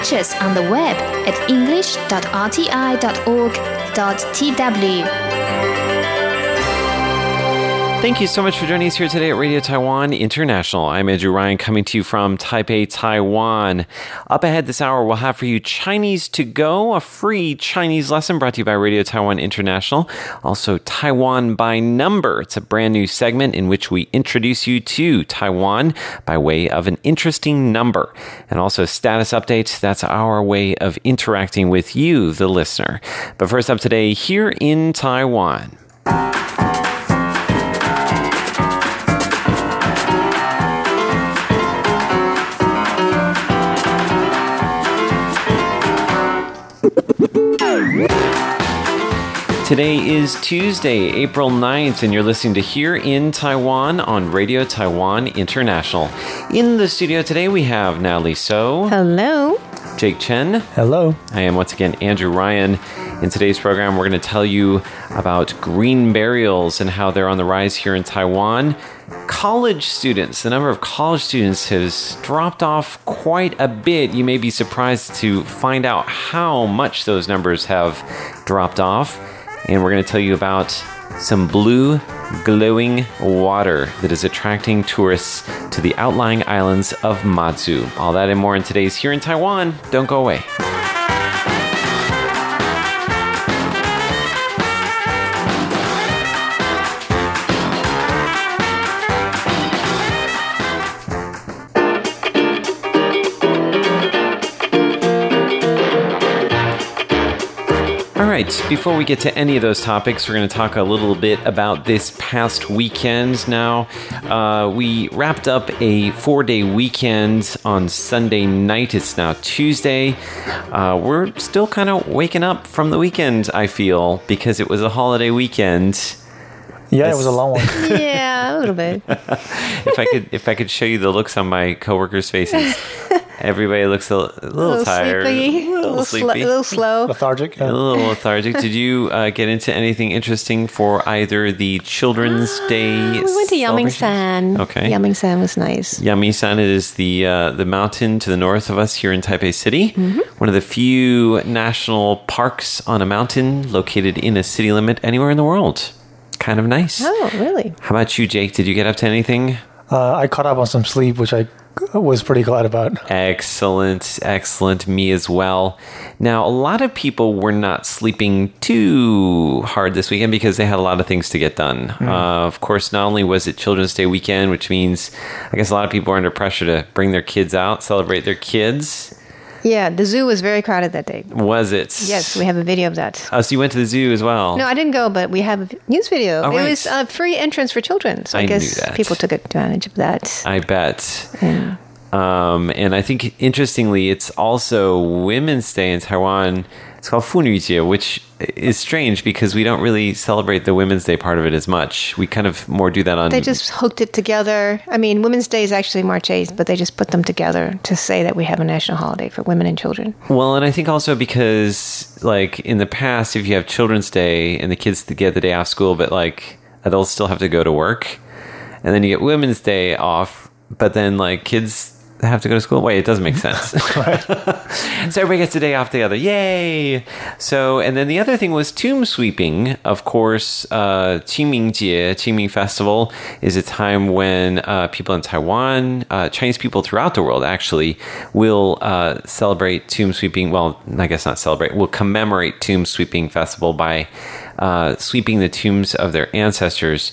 catch us on the web at english.rti.org.tw. Thank you so much for joining us here today at Radio Taiwan International. I'm Andrew Ryan coming to you from Taipei, Taiwan. Up ahead this hour, we'll have for you Chinese to Go, a free Chinese lesson brought to you by Radio Taiwan International. Also, Taiwan by Number. It's a brand new segment in which we introduce you to Taiwan by way of an interesting number. And also, status updates. That's our way of interacting with you, the listener. But first up today, here in Taiwan. Today is Tuesday, April 9th, and you're listening to Here in Taiwan on Radio Taiwan International. In the studio today, we have Natalie So, Hello. Jake Chen. Hello. I am once again Andrew Ryan. In today's program, we're going to tell you about green burials and how they're on the rise here in Taiwan. College students, the number of college students has dropped off quite a bit. You may be surprised to find out how much those numbers have dropped off. And we're going to tell you about some blue glowing water that is attracting tourists to the outlying islands of Matsu. All that and more in today's Here in Taiwan. Don't go away. Right, before we get to any of those topics, we're going to talk a little bit about this past weekend. Now, uh, we wrapped up a four day weekend on Sunday night. It's now Tuesday. Uh, we're still kind of waking up from the weekend, I feel, because it was a holiday weekend. Yeah, it was a long one. Yeah, a little bit. If I could, if I could show you the looks on my coworkers' faces, everybody looks a, a little, A little tired, sleepy, a little, sl- sleepy. a little slow. Lethargic. A little lethargic. Did you uh, get into anything interesting for either the Children's Day? Ah, We went to celebrations? Yangmingshan. Okay. Yangmingshan was nice. Yangmingshan is the uh, the mountain to the north of us here in Taipei City. Mm-hmm. One of the few national parks on a mountain located in a city limit anywhere in the world. Kind of nice. Oh, really? How about you, Jake? Did you get up to anything? Uh, I caught up on some sleep, which I was pretty glad about. Excellent, excellent. Me as well. Now, a lot of people were not sleeping too hard this weekend because they had a lot of things to get done. Uh, of course, not only was it Children's Day weekend, which means I guess a lot of people are under pressure to bring their kids out, celebrate their kids. Yeah, the zoo was very crowded that day. Was it? Yes, we have a video of that. Oh, so you went to the zoo as well? No, I didn't go, but we have a news video. Oh, it right. was a free entrance for children. So I, I guess people took advantage of that. I bet. Yeah. Um, and I think interestingly, it's also Women's Day in Taiwan. It's called Funujie, which is strange because we don't really celebrate the Women's Day part of it as much. We kind of more do that on. They just hooked it together. I mean, Women's Day is actually March 8th, but they just put them together to say that we have a national holiday for women and children. Well, and I think also because, like, in the past, if you have Children's Day and the kids get the day off school, but, like, adults still have to go to work, and then you get Women's Day off, but then, like, kids have to go to school. Wait, it doesn't make sense. so everybody gets a day off together. Yay! So, and then the other thing was tomb sweeping. Of course, uh, Qingmingjie, Qingming Festival, is a time when uh, people in Taiwan, uh, Chinese people throughout the world actually, will uh, celebrate tomb sweeping. Well, I guess not celebrate, will commemorate Tomb Sweeping Festival by uh, sweeping the tombs of their ancestors.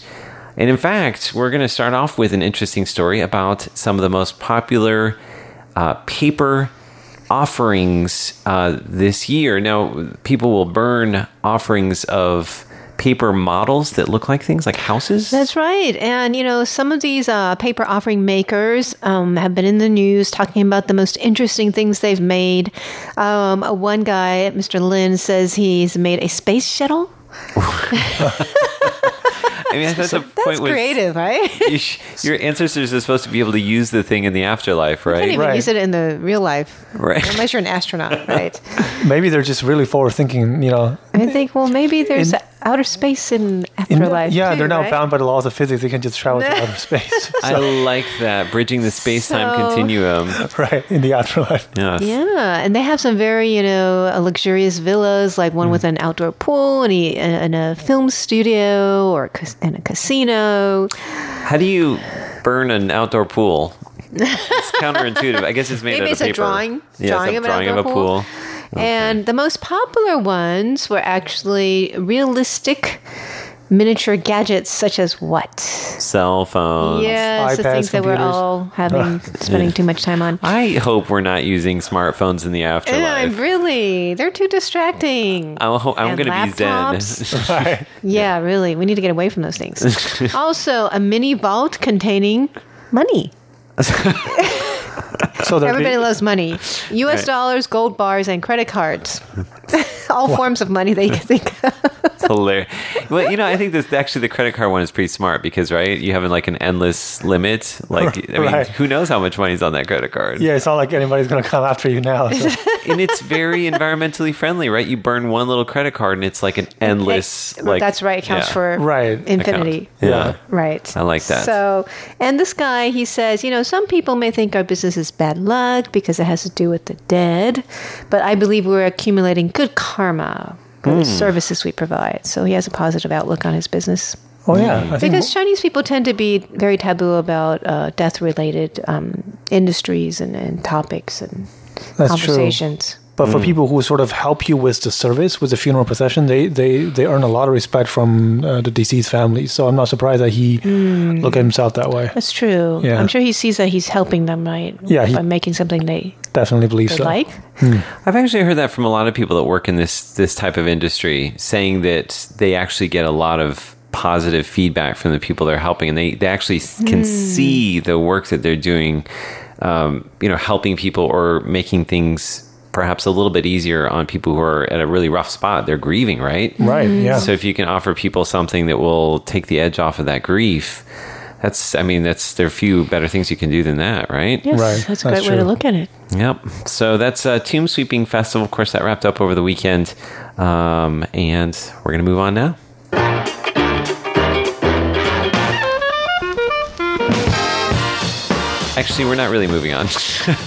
And in fact, we're going to start off with an interesting story about some of the most popular uh, paper offerings uh, this year. Now, people will burn offerings of paper models that look like things like houses. That's right. And, you know, some of these uh, paper offering makers um, have been in the news talking about the most interesting things they've made. Um, one guy, Mr. Lin, says he's made a space shuttle. I mean, that's the That's point. was creative, right? You you sh- your ancestors are supposed to be able to use the thing in the afterlife, can't right? even Right. use it in the real life. Right. Unless you're an astronaut, right? Maybe they're just really forward thinking, you know. I think, well, maybe there's In- outer space in In- afterlife. yeah, too, they're now right? bound by the laws of physics. They can just travel to outer space. I like that bridging the space time So- continuum. right in the afterlife. Yes. Yeah, and they have some very, you know, uh, luxurious villas, like Mm. one with an outdoor pool and a, and a film studio or cas- and a casino. How do you burn an outdoor pool? It's counterintuitive. I guess it's made Maybe out it's of a paper. drawing- Yeah, drawing it's a an drawing of a outdoor pool. Pool. And the most popular ones were actually realistic miniature gadgets, such as what? Cell phones. Yes, the iPads, things that we're all having spending too much time on. I hope we're not using smartphones in the And I'm afterlife. really, they're too distracting. I'm, I'm going to be zen. laptops. Right. Yeah, really. We need to get away from those things. also, a mini vault containing money. So Everybody be- loves money. US Right. dollars, gold bars, and credit cards. All forms of money that you can think of. It's hilarious. Well, you know, I think this actually the credit card one is pretty smart because right, you have like an endless limit. Like, I mean, Right. who knows how much money's on that credit card? yeah, it's not like anybody's going to come after you now. So. and it's very environmentally friendly, right? You burn one little credit card, and it's like an endless. like That's right. It counts yeah. for Right. infinity. Account. Yeah. Right. I like that. So, and this guy, he says, you know, some people may think our business is bad luck because it has to do with the dead, but I believe we're accumulating good karma for Hmm. the services we provide. So he has a positive outlook on his business. Oh yeah, I think Because Chinese people tend to be very taboo about uh, death related um, industries and, and topics and That's true. Conversations. But Mm. for people who sort of help you with the service, with the funeral procession, they they, they earn a lot of respect from uh, the deceased families. So I'm not surprised that he Hmm. look at himself that way. That's true. Yeah. I'm sure he sees that he's helping them, right? Yeah, he- By making something they, Definitely believe they so. like. I've actually heard that from a lot of people that work in this this type of industry, saying that they actually get a lot of positive feedback from the people they're helping, and they they actually s can see the work that they're doing, um, you know, helping people or making things perhaps a little bit easier on people who are at a really rough spot. They're grieving, right? Right? Yeah. So if you can offer people something that will take the edge off of that grief, that's I mean that's there are few better things you can do than that, right? Yes, Right, that's a that's great way to look at it. Yep. So that's uh, Tomb Sweeping Festival. Of course, that wrapped up over the weekend. Um, and we're going to move on now. Actually, we're not really moving on.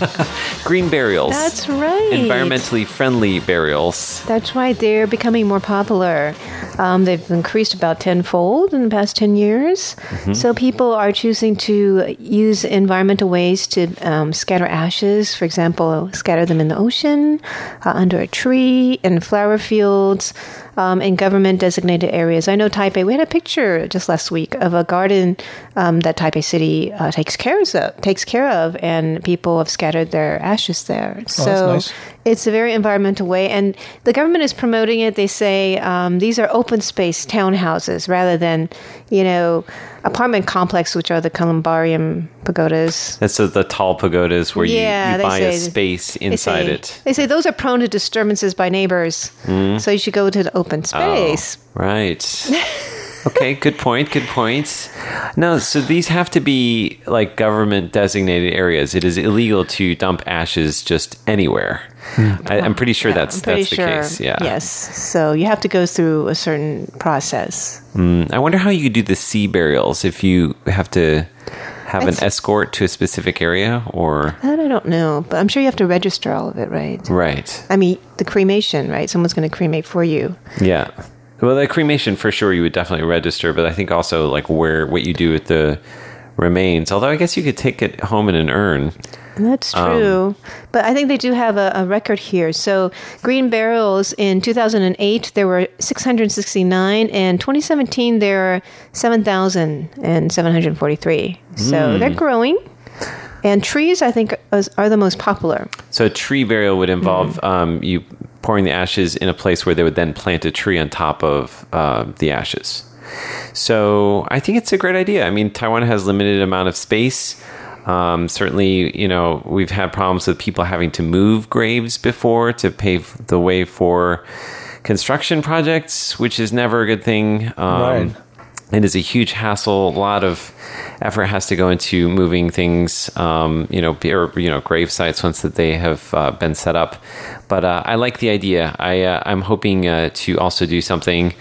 Green burials. That's right. Environmentally friendly burials. That's right. They're becoming more popular. Um, they've increased about tenfold in the past 10 years. Mm-hmm. So people are choosing to use environmental ways to um, scatter ashes. For example, scatter them in the ocean, uh, under a tree, in flower fields, um, in government designated areas. I know Taipei, we had a picture just last week of a garden um, that Taipei City uh, takes, care of, takes care of, and people have scattered their ashes there. So Oh, that's nice. it's a very environmental way, and the government is promoting it. They say um, these are open space townhouses rather than, you know, apartment complex, which are the columbarium pagodas. That's the, the tall pagodas where Yeah, you, you they buy a say- space They inside say, it. They say those are prone to disturbances by neighbors, so you should go to the open space. Oh, right. okay, good point. Good point. No, so these have to be like government designated areas. It is illegal to dump ashes just anywhere. I, I'm pretty sure Yeah, that's pretty that's the case. Yeah. Yes. So you have to go through a certain process. Hmm, I wonder how you do the sea burials if you have to have an escort to a specific area or That I don't know, but I'm sure you have to register all of it, right? right. I mean, the cremation, right? Someone's going to cremate for you. Yeah. Well, the cremation for sure you would definitely register, but I think also like where what you do with the remains. Although I guess you could take it home in an urn. That's Um, true. but I think they do have a, a record here. So, green burials in 2008, there were 669, and 2017, there are 7,743. So, Hmm. they're growing. And trees, I think, are the most popular. So a tree burial would involve Mm-hmm. um, you pouring the ashes in a place where they would then plant a tree on top of uh, the ashes. So I think it's a great idea. I mean, Taiwan has limited amount of space. Um, certainly, you know, we've had problems with people having to move graves before to pave the way for construction projects, which is never a good thing. Um, Right. It is a huge hassle. A lot of effort has to go into moving things, um, you know, or, you know, grave sites once that they have uh, been set up. But uh, I like the idea. I uh, I'm hoping uh, to also do something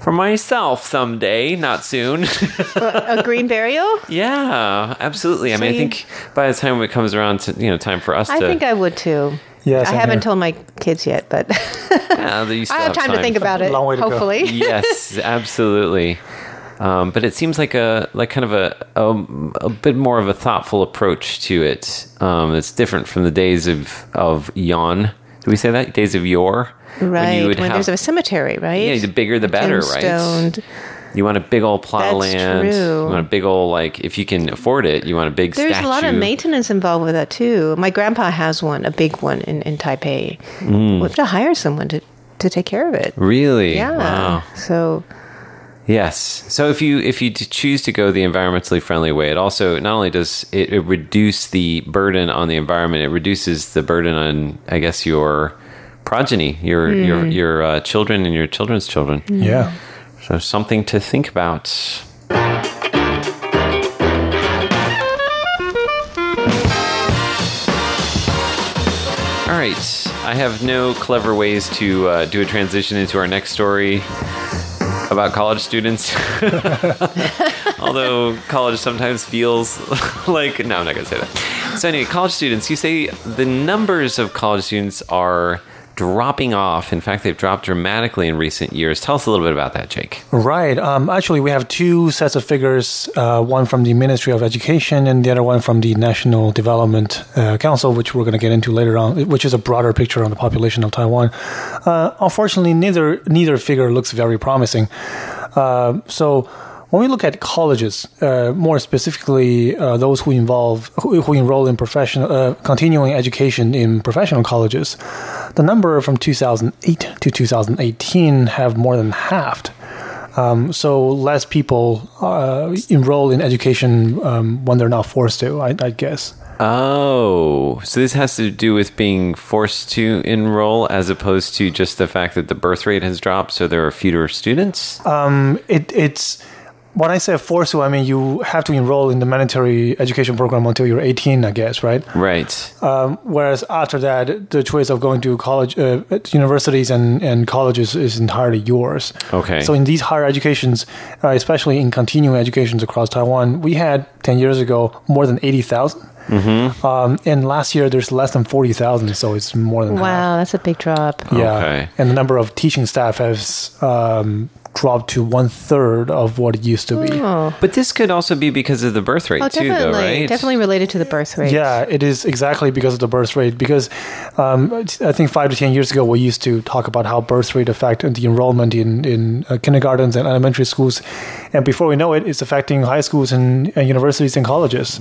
For myself someday, not soon. A green burial? yeah, absolutely. I mean, I think by the time it comes around to, you know, time for us to I to. think I would too. Yeah, I same haven't here. told my kids yet, but yeah, I have time, to think about it. Long way to go. hopefully. yes, absolutely. Um, but it seems like a like kind of a, a a bit more of a thoughtful approach to it. Um, it's different from the days of of yon. Do we say that days of yore? Right. When, have- there's a cemetery, right? yeah, the bigger the better, right? Tombstoned. You want a big old plot of That's land. true. You want a big old like if you can afford it, you want a big There's statue. a lot of maintenance involved with that too. My grandpa has one, a big one in, in Taipei. We have to hire someone to, to take care of it. Really? Yeah. Wow. So Yes. So if you if you choose to go the environmentally friendly way, it also not only does it, it reduce the burden on the environment, it reduces the burden on I guess your progeny, your your your uh, children and your children's children. Yeah. So something to think about. All right, I have no clever ways to uh, do a transition into our next story about college students. Although college sometimes feels like no, I'm not going to say that. So anyway, college students, you say the numbers of college students are dropping off. In fact, they've dropped dramatically in recent years. Tell us a little bit about that, Jake. Right. Um, actually, we have two sets of figures uh, one from the Ministry of Education and the other one from the National Development uh, Council, which we're going to get into later on, which is a broader picture on the population of Taiwan. Uh, unfortunately, neither, neither figure looks very promising. Uh, so, when we look at colleges, uh, more specifically uh, those who involve who, who enroll in professional uh, continuing education in professional colleges, the number from 2008 to 2018 have more than halved. Um, so less people uh, enroll in education um, when they're not forced to. I, I guess. Oh, so this has to do with being forced to enroll as opposed to just the fact that the birth rate has dropped, so there are fewer students? Um, It, it's when I say forced to, I mean you have to enroll in the mandatory education program until you're 18, I guess, right? right. Um, whereas after that, the choice of going to college, uh, universities and, and colleges is entirely yours. Okay. So in these higher educations, uh, especially in continuing educations across Taiwan, we had 10 years ago more than 80,000. Mm-hmm. Um, and last year there's less than 40,000, so it's more than half. wow, that's a big drop. Yeah. Okay. And the number of teaching staff has um, dropped to one third of what it used to be. Oh, But this could also be because of the birth rate oh too, definitely, though, right? definitely related to the birth rate. Yeah, it is exactly because of the birth rate. Because um, I think five to ten years ago, we used to talk about how birth rate affected the enrollment in in uh, kindergartens and elementary schools, and before we know it, it's affecting high schools and, and universities and colleges.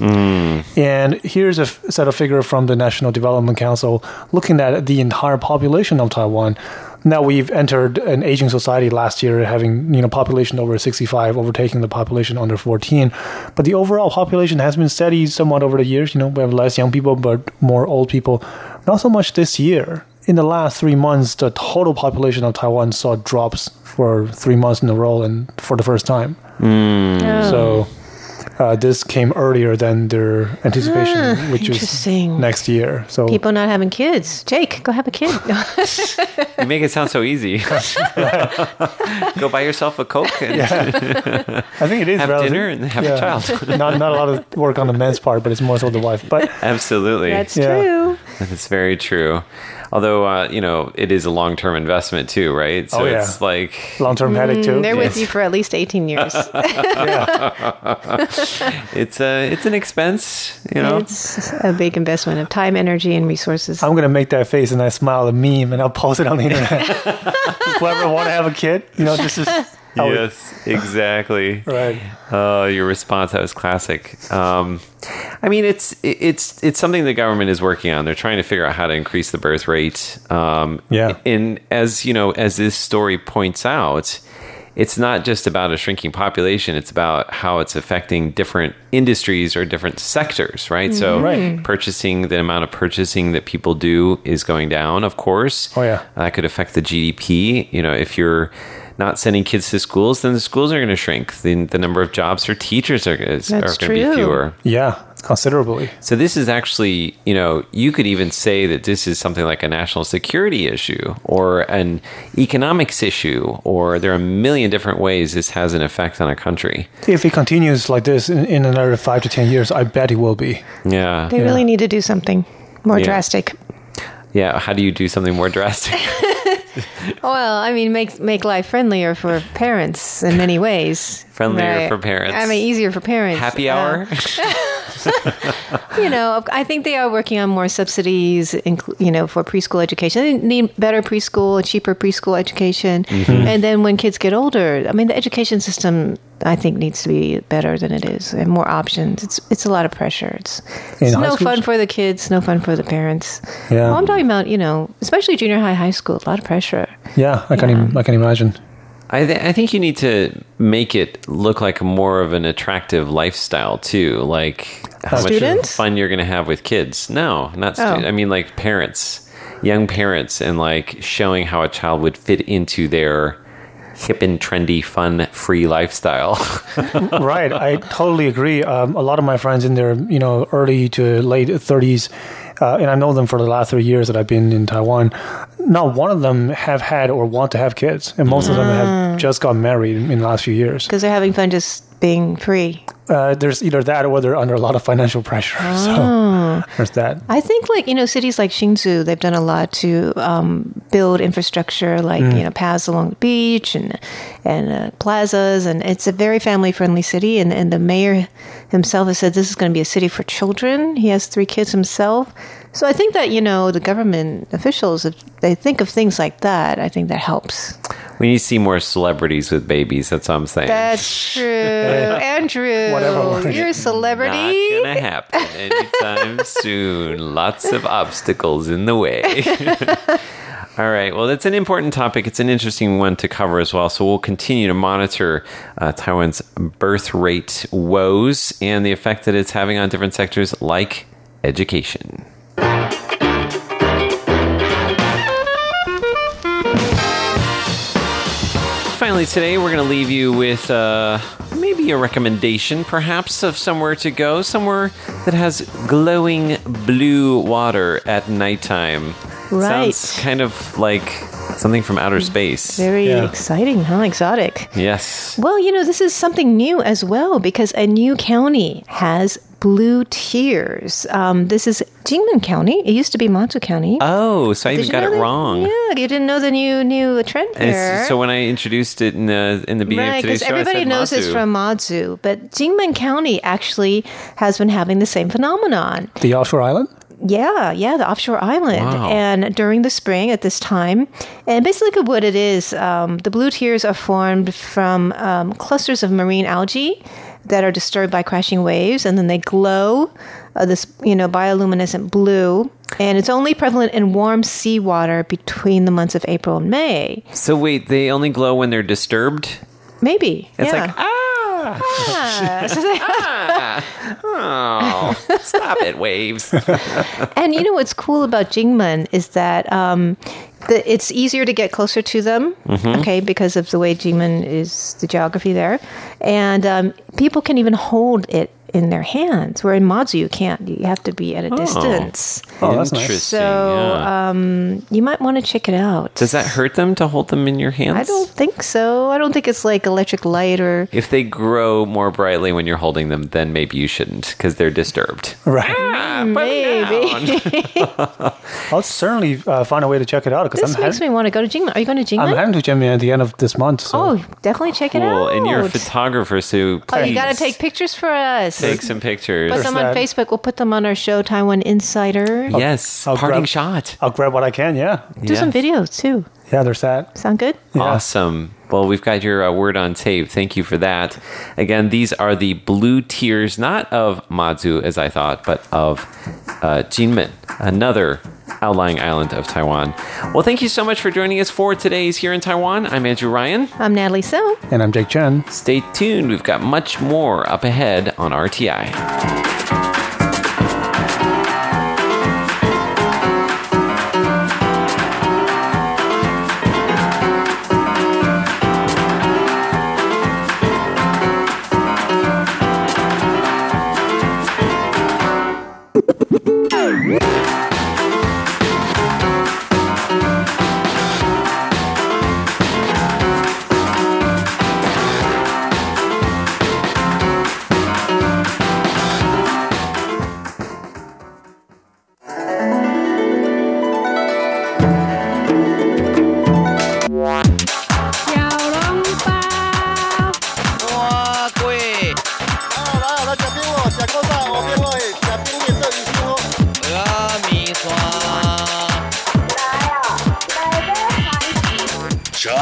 And here's a f- set of figure from the National Development Council looking at the entire population of Taiwan. Now we've entered an aging society last year, having you know population over 65 overtaking the population under 14. But the overall population has been steady somewhat over the years. You know, we have less young people, but more old people. Not so much this year. In the last three months, the total population of Taiwan saw drops for three months in a row, and for the first time. Oh. So uh, this came earlier than their anticipation, which is next year. So People not having kids. Jake, go have a kid. You make it sound so easy. Go buy yourself a Coke and I think it is have relative- dinner and have a child. not not a lot of work on the men's part, but it's more so the wife. But Absolutely. That's Yeah. true. That's very true. Although, uh, you know, it is a long term investment too, right? So Oh, yeah. it's like, long term headache too. Mm, They're with you for at least 18 years. it's a, it's an expense, you know? It's a big investment of time, energy, and resources. I'm gonna make that face and I smile a meme and I'll post it on the internet. Whoever want to have a kid, you know, this is how we- yes, exactly. right. Oh, your response that was classic. Um, I mean, it's it's it's something the government is working on. They're trying to figure out how to increase the birth rate. Um, Yeah. and as you know, as this story points out, it's not just about a shrinking population. It's about how it's affecting different industries or different sectors, right? So, Right. purchasing the amount of purchasing that people do is going down. Of course, Oh, yeah. that could affect the GDP. You know, if you're not sending kids to schools, then the schools are going to shrink. The, the number of jobs for teachers are, is, are going to be fewer. Yeah, considerably. So this is actually, you know, you could even say that this is something like a national security issue or an economics issue, or there are a million different ways this has an effect on a country. If it continues like this in, in another five to ten years, I bet it will be. Yeah. They really need to do something more Yeah. drastic. Yeah. How do you do something more drastic? Well, I mean, make make life friendlier for parents in many ways. Friendlier for parents. I mean, easier for parents. Happy Uh, hour? you know, I think they are working on more subsidies, you know, for preschool education. They need better preschool, and cheaper preschool education. Mm-hmm. And then when kids get older, I mean, the education system, I think, needs to be better than it is and more options. It's it's a lot of pressure. It's, it's no schools? fun for the kids, no fun for the parents. Yeah. Well, I'm talking about, you know, especially junior high, high school, a lot of pressure. Yeah, I can. Im- I can imagine. I, th- I think you need to make it look like more of an attractive lifestyle too. Like how much fun you're going to have with kids. No, not students. Oh. I mean, like parents, young parents, and like showing how a child would fit into their hip and trendy, fun, free lifestyle. right, I totally agree. Um, a lot of my friends in their you know early to late thirties, uh, and I know them for the last three years that I've been in Taiwan. Not one of them have had or want to have kids, and most of them have just got married in, in the last few years. Because they're having fun just being free. Uh, there's either that or they're under a lot of financial pressure. So there's that. I think like you know cities like Hsinchu, they've done a lot to um, build infrastructure like you know paths along the beach and and uh, plazas, and it's a very family friendly city. And and the mayor himself has said this is going to be a city for children. He has three kids himself, so I think that you know the government officials, if they think of things like that, I think that helps. we need to see more celebrities with babies. That's what I'm saying. That's true, Andrew. Whatever. You're a celebrity. Not celebrity. gonna happen anytime soon. Lots of obstacles in the way. All right. Well, that's an important topic. It's an interesting one to cover as well. So we'll continue to monitor uh, Taiwan's birth rate woes and the effect that it's having on different sectors like education. Finally, today we're going to leave you with uh, maybe a recommendation, perhaps, of somewhere to go, somewhere that has glowing blue water at nighttime. Right. Sounds kind of like something from outer space. Very Yeah. exciting, huh? Exotic. Yes. Well, you know, this is something new as well because a new county has blue tears. Um, this is Jinmen County. It used to be Matsu County. Oh, so I Did even you got it that? wrong. Yeah, you didn't know the new new trend And here. it's- so when I introduced it in the in the beginning Right, of today's because show, I everybody said knows it's Matsu. from Matsu, but Jinmen County actually has been having the same phenomenon. The offshore island. Yeah, yeah, the offshore island. Wow. And during the spring at this time, and basically what it is, um, the blue tears are formed from um, clusters of marine algae that are disturbed by crashing waves, and then they glow uh, this, you know, bioluminescent blue. And it's only prevalent in warm seawater between the months of April and May. So wait, they only glow when they're disturbed. Maybe. It's yeah. like ah, Ah, they- oh, stop it, waves. And you know what's cool about Jinmen is that um, the, it's easier to get closer to them, okay, because of the way Jinmen is the geography there, and um, people can even hold it in their hands. Where in Matsu you can't; you have to be at a distance. Oh, that's nice. Interesting. So yeah. um, you might want to check it out. Does that hurt them to hold them in your hands? I don't think so. I don't think it's like electric light or. If they grow more brightly when you're holding them, then maybe you shouldn't because they're disturbed. Right. Ah, Maybe. I'll certainly uh, find a way to check it out because this I'm, makes head- me want to go to Jinmen. Are you going to Jingma? I'm Jinmen? heading to Jinmen at the end of this month. So Oh, definitely check it out. And you're a photographer, so Oh, you got to take pictures for us. Take some pictures. Put them on. Facebook. We'll put them on our show, Taiwan Insider. Yes, I'll parting grab- shot. I'll grab what I can. Yeah. Do some videos too. Yeah, there's that. Sound good? Awesome. Well, we've got your uh, word on tape. Thank you for that. Again, these are the blue tears, not of Matsu as I thought, but of uh, Jinmen, another outlying island of Taiwan. Well, thank you so much for joining us for today's Here in Taiwan. I'm Andrew Ryan. I'm Natalie So. And I'm Jake Chen. Stay tuned. We've got much more up ahead on RTI.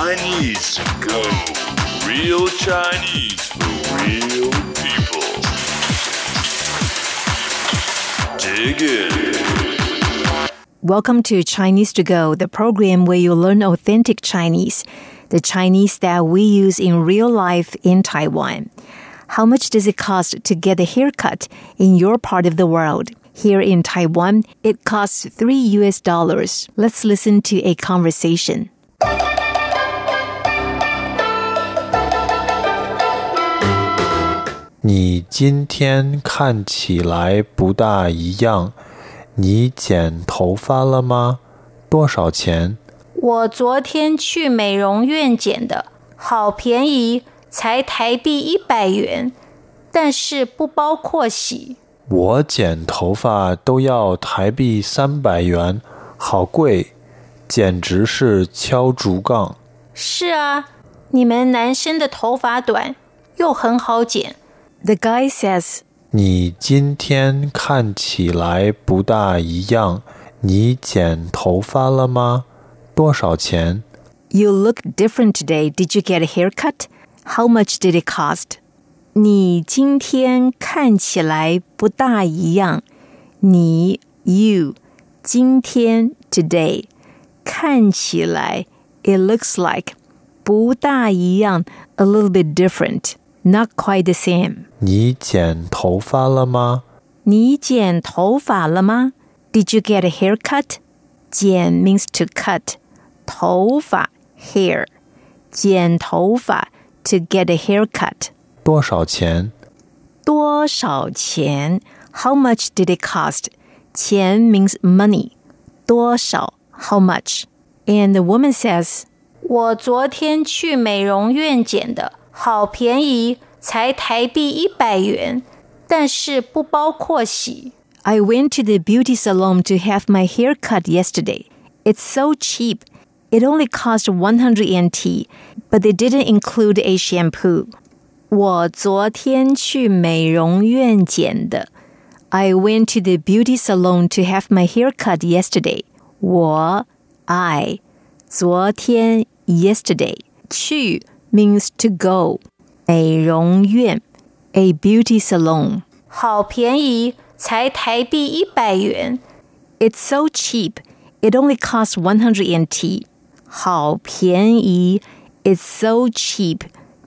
Chinese to go. Real Chinese for real people. Dig in. Welcome to Chinese to Go, the program where you learn authentic Chinese, the Chinese that we use in real life in Taiwan. How much does it cost to get a haircut in your part of the world? Here in Taiwan, it costs 3 US dollars. Let's listen to a conversation. 你今天看起来不大一样，你剪头发了吗？多少钱？我昨天去美容院剪的，好便宜，才台币一百元，但是不包括洗。我剪头发都要台币三百元，好贵，简直是敲竹杠。是啊，你们男生的头发短，又很好剪。The guy says, 你今天看起来不大一样，你剪头发了吗？多少钱？ You look different today. Did you get a haircut? How much did it cost? 你今天看起来不大一样。你 you 今天 today 看起来 it looks like 不大一样 a little bit different, not quite the same. 你剪头发了吗？你剪头发了吗？Did you get a haircut? 剪 means to cut. 头发 hair. 剪头发 to get a haircut. 多少钱？多少钱？How much did it cost? 钱 means money. 多少 how much? And the woman says, 我昨天去美容院剪的， 好便宜，才台币一百元，但是不包括洗。 I went to the beauty salon to have my hair cut yesterday. It's so cheap. It only cost 100 NT, but they didn't include a shampoo. 我昨天去美容院剪的。I went to the beauty salon to have my hair cut yesterday. 我 I 昨天 yesterday 去 means to go. 美容院 a beauty salon. 好便宜，才台币一百元。 It's so cheap. It only costs 100 NT. 好便宜 It's so cheap.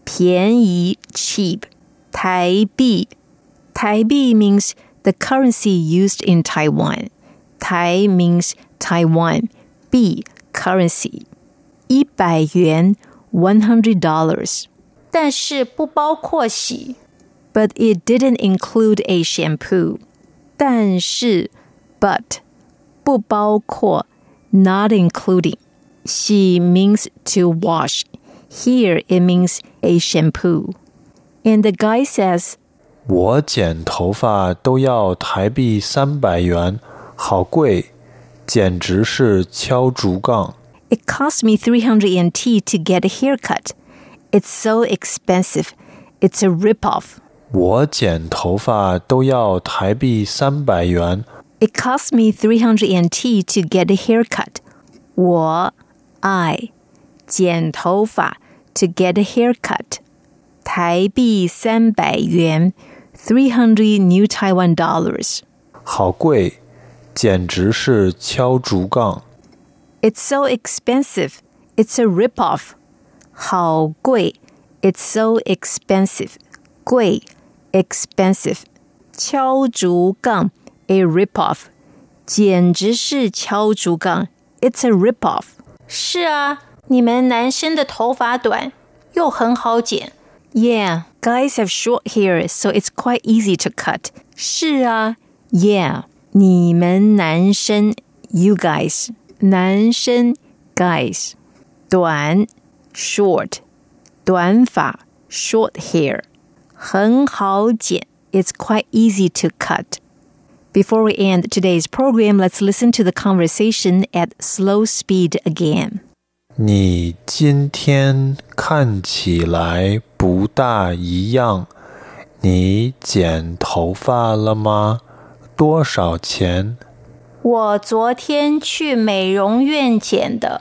便宜 cheap. 台币台币 means the currency used in Taiwan. 台 means Taiwan. 币 currency. 一百元 $100. 但是不包括洗。 But it didn't include a shampoo. 但是 but 不包括 not including. 洗 means to wash. Here it means a shampoo. And the guy says, 我剪头发都要台币三百元，好贵，简直是敲竹杠。 It cost me 300 NT to get a haircut. It's so expensive. It's a ripoff. 我剪头发都要台币三百元， It cost me 300 NT to get a haircut. 我 I 剪头发 to get a haircut. 台币三百元 300 New Taiwan dollars. 好贵，简直是敲竹杠。 It's so expensive. It's a ripoff. 好贵 It's so expensive. 贵 expensive. 敲竹杠 a ripoff. 简直是敲竹杠 It's a ripoff. 是啊，你们男生的头发短，又很好剪。 Yeah, guys have short hair, so it's quite easy to cut. 是啊 Yeah, 你们男生 you guys 男生 guys 短 short 短发 short hair 很好剪 it's quite easy to cut. Before we end today's program, let's listen to the conversation at slow speed again. 你今天看起来不大一样。你剪头发了吗？多少钱？ 我昨天去美容院剪的，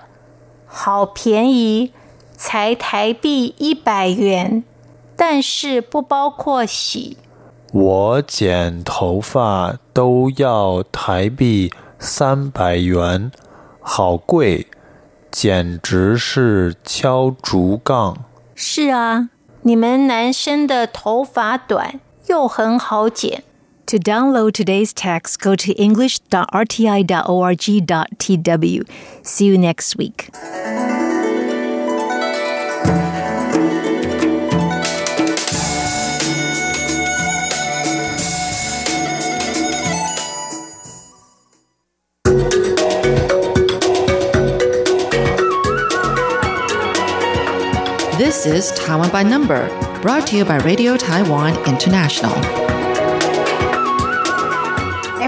好便宜，才台币一百元，但是不包括洗。我剪头发都要台币三百元，好贵，简直是敲竹杠。是啊，你们男生的头发短又很好剪。To download today's text, go to english.rti.org.tw. See you next week. This is Taiwan by Number, brought to you by Radio Taiwan International.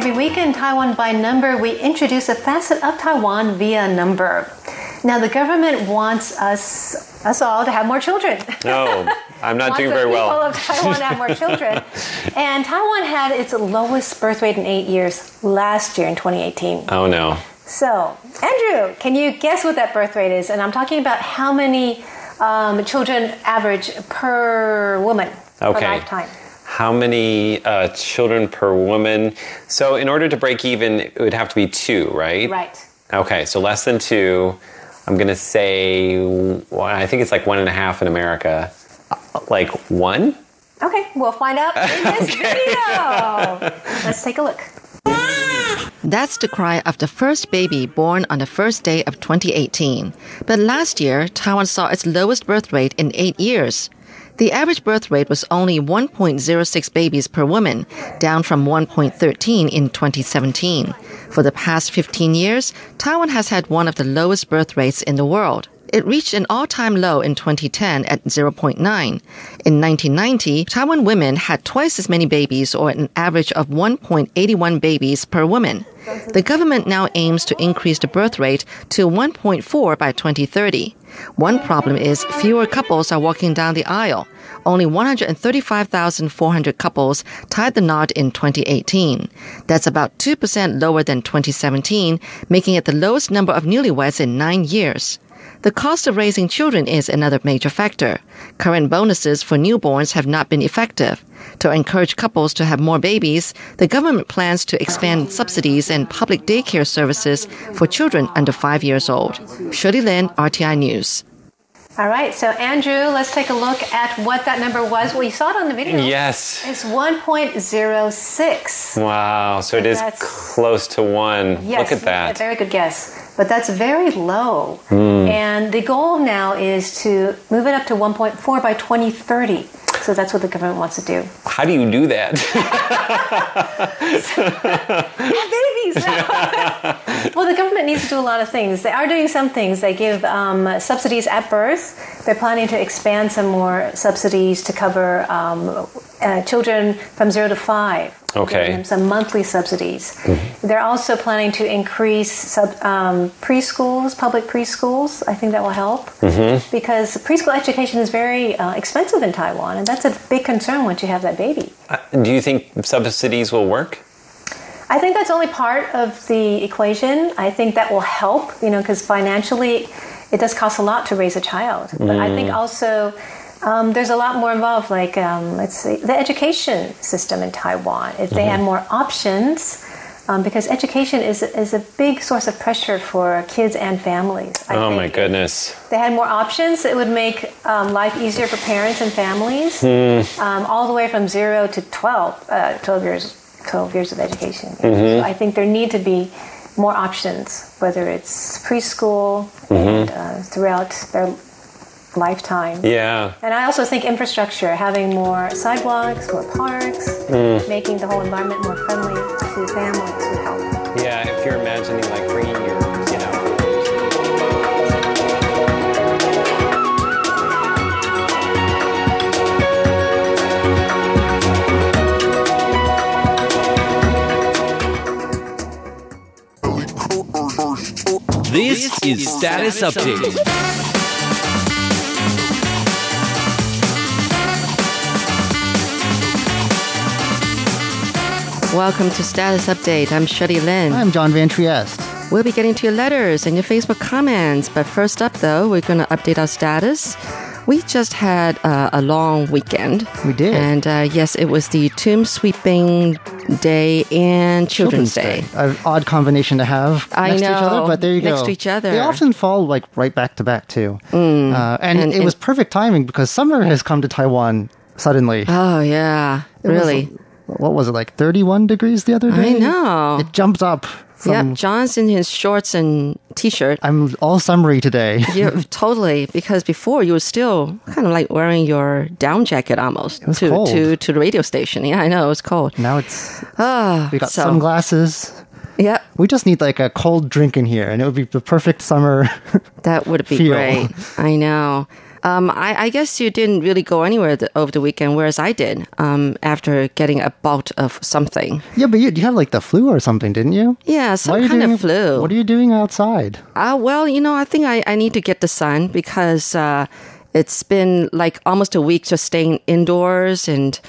Every week in Taiwan by Number, we introduce a facet of Taiwan via number. Now, the government wants us, us all, to have more children. No, I'm not doing very well. of Taiwan have more children. and Taiwan had its lowest birth rate in eight years last year in 2018. Oh no. So, Andrew, can you guess what that birth rate is? And I'm talking about how many um, children average per woman per Okay. lifetime. How many uh, children per woman? So, in order to break even, it would have to be two, right? Right. Okay, so less than two. I'm gonna say, well, I think it's like one and a half in America. Uh, Like one? Okay, we'll find out in this video. Let's take a look. That's the cry of the first baby born on the first day of 2018. But last year, Taiwan saw its lowest birth rate in eight years. The average birth rate was only 1.06 babies per woman, down from 1.13 in 2017. For the past 15 years, Taiwan has had one of the lowest birth rates in the world. It reached an all-time low in 2010 at 0.9. In 1990, Taiwan women had twice as many babies or an average of 1.81 babies per woman. The government now aims to increase the birth rate to 1.4 by 2030. One problem is fewer couples are walking down the aisle. Only 135,400 couples tied the knot in 2018. That's about 2% lower than 2017, making it the lowest number of newlyweds in nine years. The cost of raising children is another major factor. Current bonuses for newborns have not been effective. To encourage couples to have more babies, the government plans to expand subsidies and public daycare services for children under five years old. Shirley Lin, RTI News. All right, so Andrew, let's take a look at what that number was. Well, you saw it on the video. Yes. It's 1.06. Wow, so it is That's- close to one. Yes, Look at A that. very good guess. But that's very low. Hmm. And the goal now is to move it up to 1.4 by 2030. So that's what the government wants to do. How do you do that? Babies! well, the government needs to do a lot of things. They are doing some things. They give um, subsidies at birth. They're planning to expand some more subsidies to cover um, uh, children from zero to five. Okay. Giving them some monthly subsidies. They're also planning to increase sub, um, preschools, public preschools. I think that will help because preschool education is very uh, expensive in Taiwan, and that's a big concern once you have that baby. Uh, do you think subsidies will work? I think that's only part of the equation. I think that will help, you know, because financially it does cost a lot to raise a child. But I think also um, there's a lot more involved, like, um, let's see, the education system in Taiwan. If they had more options, um, because education is, is a big source of pressure for kids and families. I oh my goodness. If they had more options, it would make um, life easier for parents and families, um, all the way from zero to 12, uh, 12 years 12 years of education. So I think there need to be more options, whether it's preschool and uh, throughout their lifetime. Yeah. And I also think infrastructure, having more sidewalks, more parks, mm. making the whole environment more friendly to families would help. Yeah, if you're imagining like bringing your, you know, This is Status Update. Welcome to Status Update. I'm Shirley Lin. I'm John Van Trieste. We'll be getting to your letters and your Facebook comments. But first up, though, we're going to update our status. We just had uh, a long weekend. We did. And uh, yes, it was the Tomb Sweeping Day and Children's, Day. An odd combination to have I next to each other, but there you go. Next to each other. They often fall like right back to back too. Mm. Uh, and, And- it was perfect timing because summer has come to Taiwan suddenly. Oh, yeah. It was, really? What was it like 31 degrees the other day? I know. It jumped up. Yep, John's in his shorts and t-shirt. I'm all summery today. Yeah, totally. Because before you were still kind of like wearing your down jacket almost to cold. to to the radio station. Yeah, I know it was cold. now it's Ah, we got so, sunglasses. Yep, We just need like a cold drink in here, and it would be the perfect summer. that would be Feel. great. I know. Um, I, I guess you didn't really go anywhere the, over the weekend, whereas I did. Um, after getting a bout of something. yeah, but you, you had like the flu or something, didn't you? Yeah, some you kind doing, of flu. What are you doing outside? Uh, well, you know, I think I, I need to get the sun because uh, it's been like almost a week just staying indoors and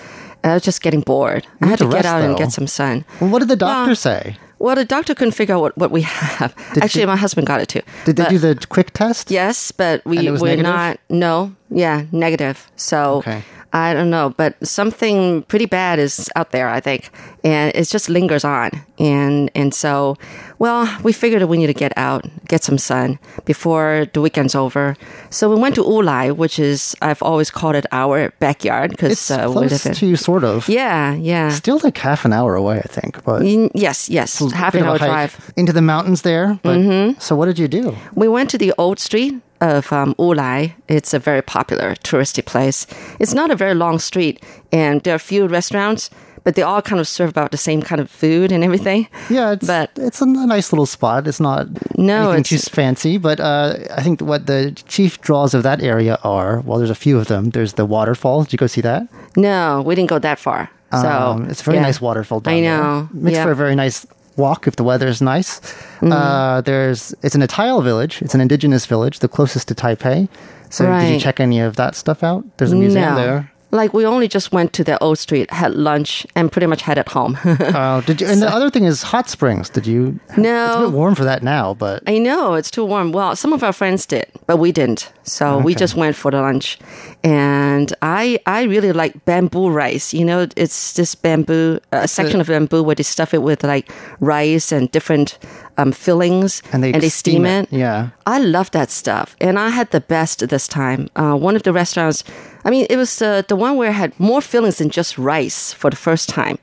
uh, just getting bored. I had to, to get rest, out and get some sun. Well, what did the doctor Well, say? Well, the doctor couldn't figure out what, what we have. Did Actually, you- my husband got it too. Did they do the quick test? Yes, but we And it was we're negative? not. No, yeah, negative. So Okay. I don't know, but something pretty bad is out there, I think, and it just lingers on, and and so, well, we figured we need to get out, get some sun before the weekend's over. So we went to Ulai, which is I've always called it our backyard because It's uh, we close live in. to you, sort of. yeah, yeah. Still like half an hour away, I think. But Mm, Yes, yes, half an hour drive. into the mountains there. But, Mm-hmm. So what did you do? We went to the old street of um, Ulai. It's a very popular touristy place. It's not a very long street, and there are a few restaurants, but they all kind of serve about the same kind of food and everything. Yeah, it's But- it's a nice little spot. It's not No, anything too fancy, but uh, I think what the chief draws of that area are well, there's a few of them. There's the waterfall. Did you go see that? No, we didn't go that far. So Um, it's a very yeah. nice waterfall. Down I there. know. Makes yeah. for a very nice walk if the weather is nice. Mm-hmm. Uh, there's it's an Atayal village. It's an indigenous village, the closest to Taipei. So did you check any of that stuff out? There's a museum no. there. Like we only just went to the old street, had lunch, and pretty much headed home. Oh, did you? And the other thing is hot springs. Did you? No. it's a bit warm for that now, but I know it's too warm. Well, some of our friends did, but we didn't. So we just went for the lunch, and I I really like bamboo rice. You know, it's this bamboo a section of bamboo where they stuff it with like rice and different um, fillings, and they, steam, it. Yeah. I love that stuff, and I had the best this time. Uh, one of the restaurants, I mean, it was uh, the one where it had more fillings than just rice for the first time.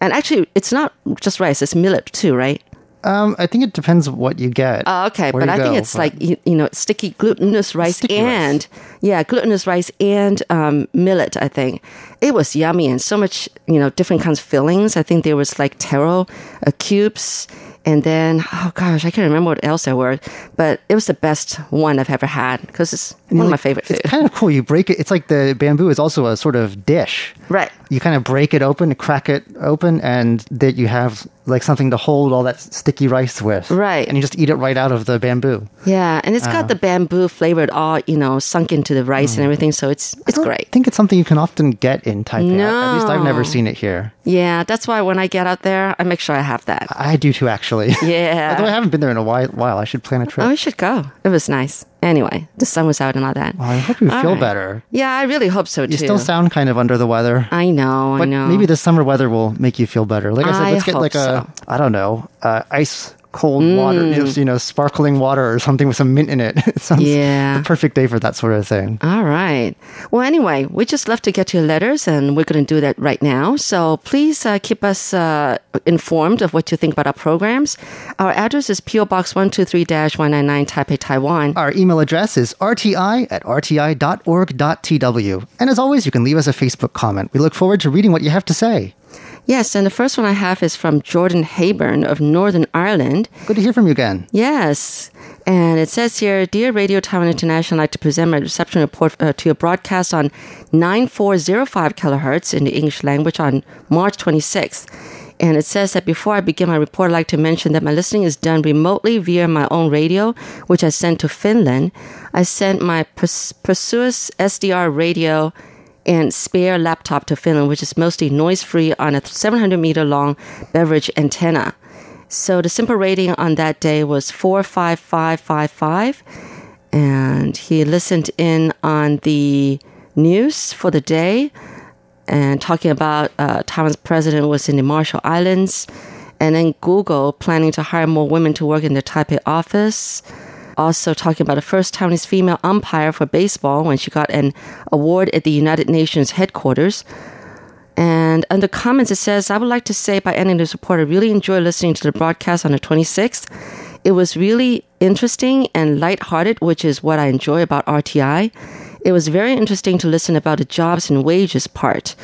And actually, it's not just rice; it's millet too, right? Um, I think it depends what you get. Oh, okay, but I think it's but- like you, you know sticky glutinous rice Sticky rice. and yeah, glutinous rice and um, millet. I think it was yummy and so much you know different kinds of fillings. I think there was like taro uh, cubes and then oh gosh, I can't remember what else there were, but it was the best one I've ever had because it's one of my favorite food. It's kind of cool. You break it. It's like the bamboo is also a sort of dish. Right. You kind of break it open, crack it open, and that you have like something to hold all that sticky rice with. Right. And you just eat it right out of the bamboo. Yeah, and it's Uh. got the bamboo flavored all you know sunk into the rice and everything, so it's it's great. I great. think it's something you can often get in Taipei. At least I've never seen it here. Yeah, that's why when I get out there, I make sure I have that. I do too, actually. Yeah. Although I haven't been there in a while, while I should plan a trip. Oh, we should go. It was nice. Anyway, the sun was out and all that. Well, I hope you All feel right. better. Yeah, I really hope so too. You still sound kind of under the weather. I know, I know. maybe the summer weather will make you feel better. Like I said, I let's get like a so. I don't know, uh, ice cold water, Mm. just, you know, sparkling water or something with some mint in it. it sounds Yeah. the perfect day for that sort of thing. All right. Well, anyway, we just love to get your letters, and we're going to do that right now. So please uh, keep us uh, informed of what you think about our programs. Our address is PO Box 123 199 Taipei, Taiwan. Our email address is rti at rti.org.tw. And as always, you can leave us a Facebook comment. We look forward to reading what you have to say. Yes, and the first one I have is from Jordan Hayburn of Northern Ireland. Good to hear from you again. Yes. And it says here Dear Radio Taiwan International, I'd like to present my reception report uh, to your broadcast on 9405 kilohertz in the English language on March 26th. And it says that before I begin my report, I'd like to mention that my listening is done remotely via my own radio, which I sent to Finland. I sent my Pers- Perseus SDR radio and spare laptop to Finland, which is mostly noise free on a 700 meter long beverage antenna. So the SINPO rating on that day was 45555. And he listened in on the news for the day and talking about uh, Taiwan's president was in the Marshall Islands. And then Google planning to hire more women to work in the Taipei office. Also talking about the first Taiwanese female umpire for baseball when she got an award at the United Nations headquarters. And under comments, it says, I would like to say by ending this report, I really enjoyed listening to the broadcast on the 26th. It was really interesting and lighthearted, which is what I enjoy about RTI. It was very interesting to listen about the jobs and wages part.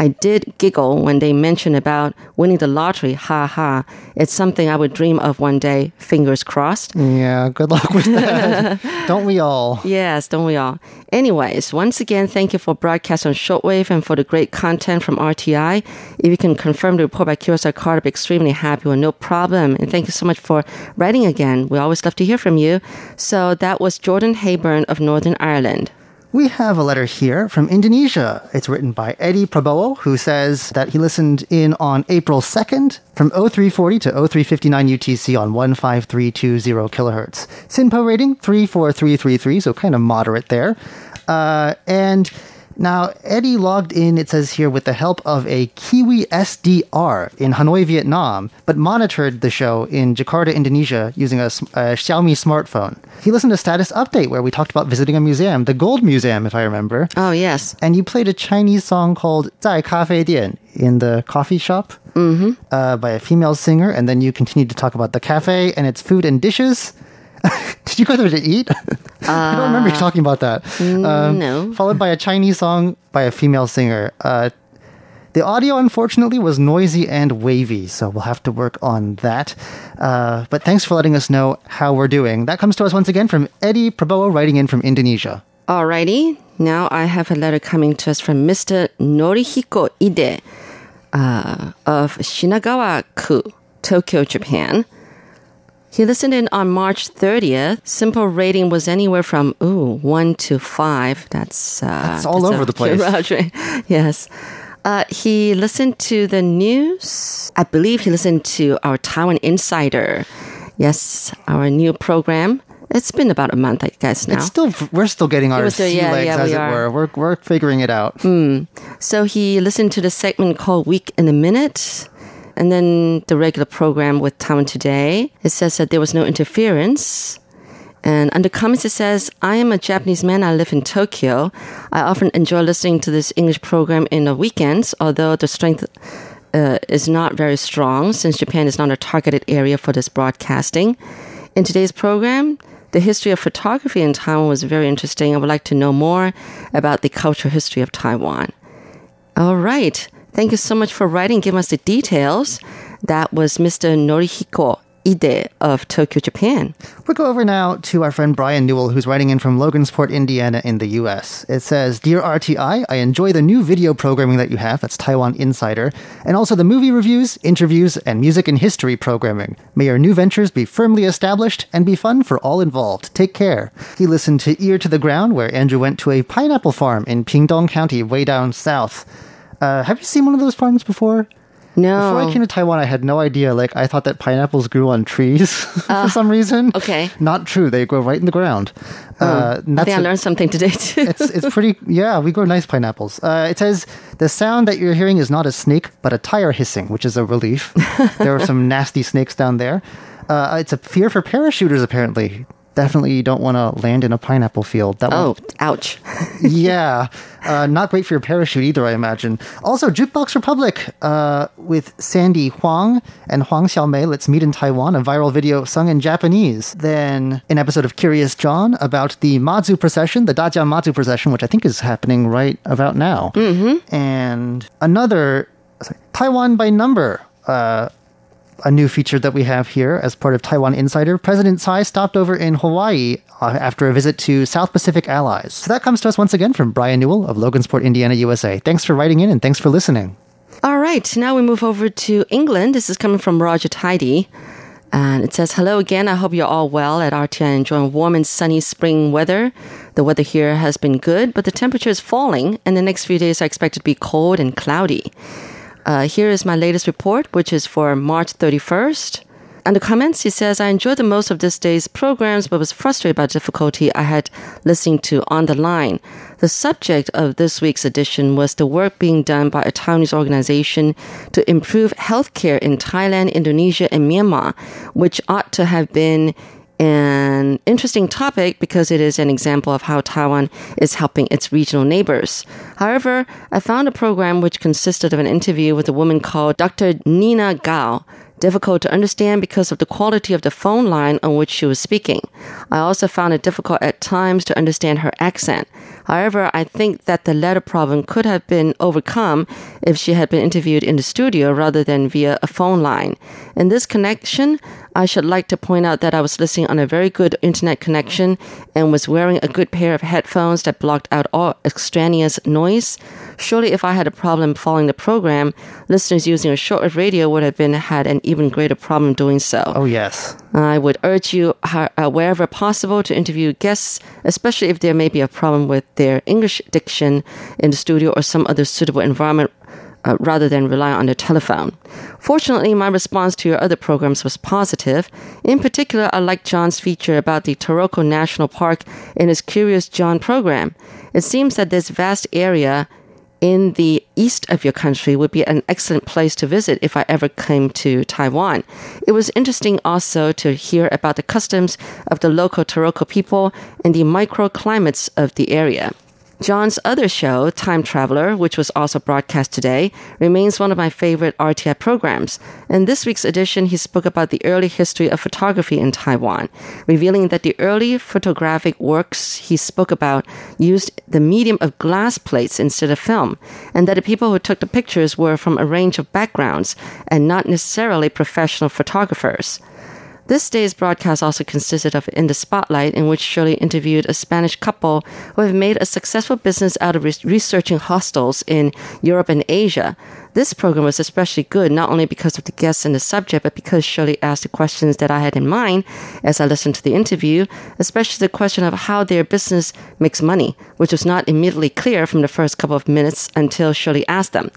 I did giggle when they mentioned about winning the lottery. Ha ha. It's something I would dream of one day. Fingers crossed. Yeah, good luck with that. Don't we all? Yes, don't we all? Anyways, once again, thank you for broadcast on shortwave and for the great content from RTI. If you can confirm the report by QSL card, I'll be extremely happy. Well, no problem. And thank you so much for writing again. We always love to hear from you. So that was Jordan Hayburn of Northern Ireland. We have a letter here from Indonesia. It's written by Eddie Prabowo, who says that he listened in on April 2nd from 0340 to 0359 UTC on 15320 kilohertz. SINPO rating 34333, so kind of moderate there. Uh, and now, Eddie logged in, it says here, with the help of a Kiwi SDR in Hanoi, Vietnam, but monitored the show in Jakarta, Indonesia, using a, a, Xiaomi smartphone. He listened to Status Update, where we talked about visiting a museum, the Gold Museum, if I remember. Oh, yes. And you played a Chinese song called Zai Cafe Dian in the coffee shop mm-hmm. uh, by a female singer, and then you continued to talk about the cafe and its food and dishes. Did you go there to eat? I don't remember you talking about that. Um, no. Followed by a Chinese song by a female singer. Uh, the audio, unfortunately, was noisy and wavy, so we'll have to work on that. Uh, but thanks for letting us know how we're doing. That comes to us once again from Eddie Prabowo, writing in from Indonesia. Alrighty, now I have a letter coming to us from Mr. Norihiko Ide uh, of Shinagawa-ku, Tokyo, Japan. He listened in on March 30th. SINPO rating was anywhere from ooh one to five. That's uh, That's all a over the place. rate. yes. Uh, he listened to the news. I believe he listened to our Taiwan Insider. Yes, our new program. It's been about a month, I guess now. It's still we're still getting our still- sea yeah, legs, yeah, as we it are. were. We're we're figuring it out. So he listened to the segment called Week in a Minute. And then the regular program with Taiwan Today. It says that there was no interference. And under comments, it says, I am a Japanese man. I live in Tokyo. I often enjoy listening to this English program in the weekends, although the strength uh, is not very strong since Japan is not a targeted area for this broadcasting. In today's program, the history of photography in Taiwan was very interesting. I would like to know more about the cultural history of Taiwan. All right. Thank you so much for writing. Give us the details. That was Mr. Norihiko Ide of Tokyo, Japan. We'll go over now to our friend Brian Newell, who's writing in from Logansport, Indiana, in the U.S. It says, Dear RTI, I enjoy the new video programming that you have. That's Taiwan Insider. And also the movie reviews, interviews, and music and history programming. May your new ventures be firmly established and be fun for all involved. Take care. He listened to Ear to the Ground, where Andrew went to a pineapple farm in Pingtung County, way down south. Uh, have you seen one of those farms before? No. Before I came to Taiwan, I had no idea. Like, I thought that pineapples grew on trees for some reason. okay. Not true. They grow right in the ground. Uh, I think I learned something today too. it's, it's pretty, yeah, we grow nice pineapples. Uh, it says the sound that you're hearing is not a snake, but a tire hissing, which is a relief. there are some nasty snakes down there. Uh, it's a fear for parachuters, apparently. Definitely you don't want to land in a pineapple field. That oh, one, ouch. yeah, uh, not great for your parachute either, I imagine. Also, Jukebox Republic uh, with Sandy Huang and Huang Xiaomei. Let's meet in Taiwan. A viral video sung in Japanese. Then an episode of Curious John about the Mazu procession, the Dajia Mazu procession, which I think is happening right about now. Mm-hmm. And another sorry, Taiwan by number. Uh, a new feature that we have here as part of Taiwan Insider. President Tsai stopped over in Hawaii uh, after a visit to South Pacific allies. So that comes to us once again from Brian Newell of Logansport, Indiana, USA. Thanks for writing in and thanks for listening. All right, now we move over to England. This is coming from Roger Tidy. And it says, Hello again. I hope you're all well at RTI, enjoying warm and sunny spring weather. The weather here has been good, but the temperature is falling, and the next few days are expected to be cold and cloudy. Uh, here is my latest report, which is for March 31st. And the comments, he says, I enjoyed the most of this day's programs, but was frustrated by the difficulty I had listening to on the line. The subject of this week's edition was the work being done by a Taiwanese organization to improve healthcare in Thailand, Indonesia, and Myanmar, which ought to have been an interesting topic because it is an example of how Taiwan is helping its regional neighbors. However, I found a program which consisted of an interview with a woman called Dr. Nina Gao difficult to understand because of the quality of the phone line on which she was speaking. I also found it difficult at times to understand her accent. However, I think that the latter problem could have been overcome if she had been interviewed in the studio rather than via a phone line. In this connection, I should like to point out that I was listening on a very good internet connection and was wearing a good pair of headphones that blocked out all extraneous noise. Surely, if I had a problem following the program, listeners using a shortwave radio would have been had an even greater problem doing so. Oh, yes. I would urge you, uh, wherever possible, to interview guests, especially if there may be a problem with their English diction in the studio or some other suitable environment uh, rather than rely on the telephone. Fortunately, my response to your other programs was positive. In particular, I liked John's feature about the Taroko National Park in his Curious John program. It seems that this vast area in the east of your country would be an excellent place to visit if I ever came to Taiwan. It was interesting also to hear about the customs of the local Taroko people and the microclimates of the area. John's other show, Time Traveler, which was also broadcast today, remains one of my favorite RTI programs. In this week's edition, he spoke about the early history of photography in Taiwan, revealing that the early photographic works he spoke about used the medium of glass plates instead of film, and that the people who took the pictures were from a range of backgrounds and not necessarily professional photographers. This day's broadcast also consisted of In the Spotlight, in which Shirley interviewed a Spanish couple who have made a successful business out of re- researching hostels in Europe and Asia. This program was especially good not only because of the guests and the subject, but because Shirley asked the questions that I had in mind as I listened to the interview, especially the question of how their business makes money, which was not immediately clear from the first couple of minutes until Shirley asked them.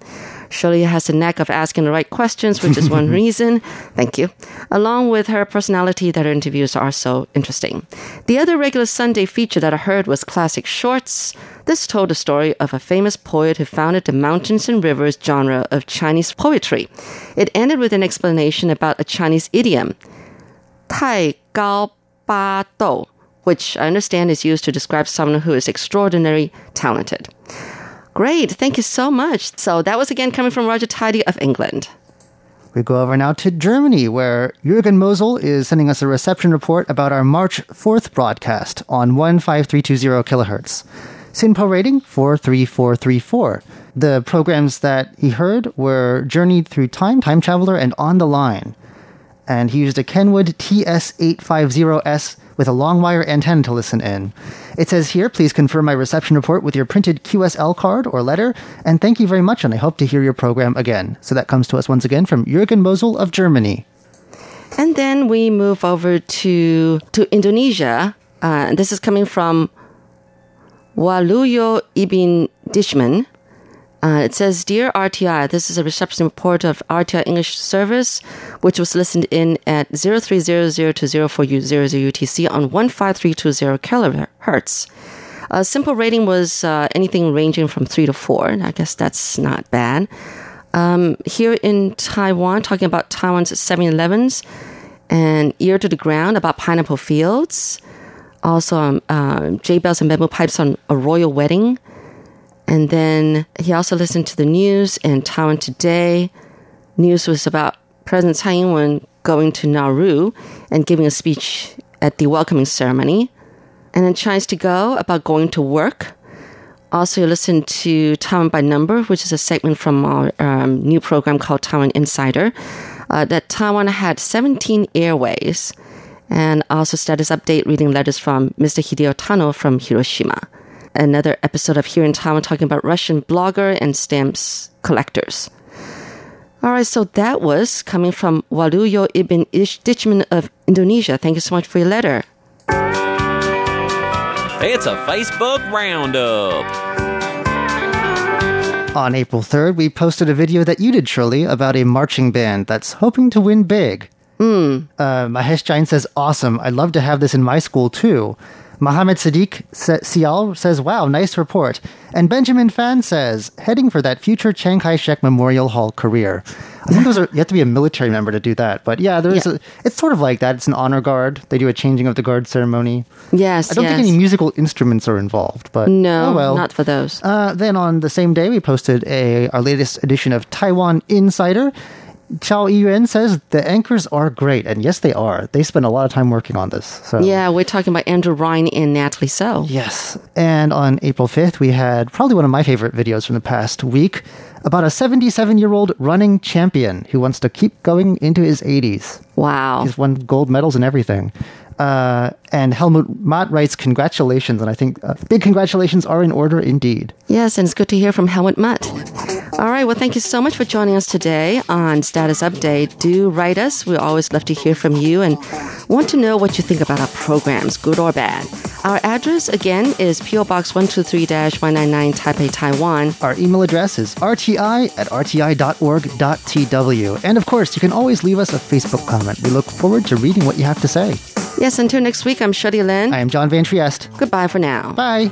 Shirley has a knack of asking the right questions, which is one reason. Thank you. Along with her personality, that her interviews are so interesting. The other regular Sunday feature that I heard was classic shorts. This told the story of a famous poet who founded the mountains and rivers genre of Chinese poetry. It ended with an explanation about a Chinese idiom, Tai Gao Ba Dou, which I understand is used to describe someone who is extraordinarily talented. Great. Thank you so much. So that was again coming from Roger Tidy of England. We go over now to Germany, where Jürgen Mosel is sending us a reception report about our March 4th broadcast on 15320 kilohertz. SINPO rating 43434. The programs that he heard were Journeyed Through Time, Time Traveler, and On the Line. And he used a Kenwood TS850S with a long wire antenna to listen in. It says here, please confirm my reception report with your printed QSL card or letter, and thank you very much, and I hope to hear your program again. So that comes to us once again from Jürgen Mosel of Germany. And then we move over to to Indonesia. Uh, this is coming from Waluyo Ibn Dishman. Uh, it says, Dear RTI, this is a reception report of RTI English service, which was listened in at 0300 to 0400 UTC on 15320 kilohertz. A SINPO rating was uh, anything ranging from 3 to 4. And I guess that's not bad. Um, here in Taiwan, talking about Taiwan's 7 Elevens and Ear to the Ground about pineapple fields. Also, um, uh, Jade Bells and Bamboo Pipes on a royal wedding. And then he also listened to the news and Taiwan Today. News was about President Tsai Ing-wen going to Nauru and giving a speech at the welcoming ceremony. And then Chinese to Go about going to work. Also, you listened to Taiwan by Number, which is a segment from our um, new program called Taiwan Insider. Uh, that Taiwan had 17 airways. And also status update reading letters from Mr. Hideo Tano from Hiroshima another episode of Here in Taiwan talking about Russian blogger and stamps collectors. All right, so that was coming from Waluyo Ibn Ish Ditchman of Indonesia. Thank you so much for your letter. It's a Facebook roundup. On April 3rd, we posted a video that you did, Shirley, about a marching band that's hoping to win big. Hmm. Uh, Mahesh Jain says, awesome. I'd love to have this in my school too. Mohammed Sadiq sa- Sial says, wow, nice report. And Benjamin Fan says, heading for that future Chiang Kai shek Memorial Hall career. I think those are, you have to be a military member to do that. But yeah, there's Yeah. a, it's sort of like that. It's an honor guard. They do a changing of the guard ceremony. Yes, I don't yes. think any musical instruments are involved, but No, oh well. not for those. Uh, then on the same day, we posted a our latest edition of Taiwan Insider. Chao Yuan says the anchors are great, and yes, they are. They spend a lot of time working on this. So Yeah, we're talking about Andrew Ryan and Natalie So. Yes. And on April 5th, we had probably one of my favorite videos from the past week about a 77 year old running champion who wants to keep going into his 80s. Wow. He's won gold medals and everything. Uh, and Helmut Matt writes, Congratulations. And I think uh, big congratulations are in order indeed. Yes, and it's good to hear from Helmut Matt. All right, well, thank you so much for joining us today on Status Update. Do write us. We always love to hear from you and want to know what you think about our programs, good or bad. Our address, again, is P.O. Box 123-199 Taipei, Taiwan. Our email address is rti at rti.org.tw. And of course, you can always leave us a Facebook comment. We look forward to reading what you have to say. Yes, until next week, I'm Shirley Lin. I am John Van Trieste. Goodbye for now. Bye.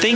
Thank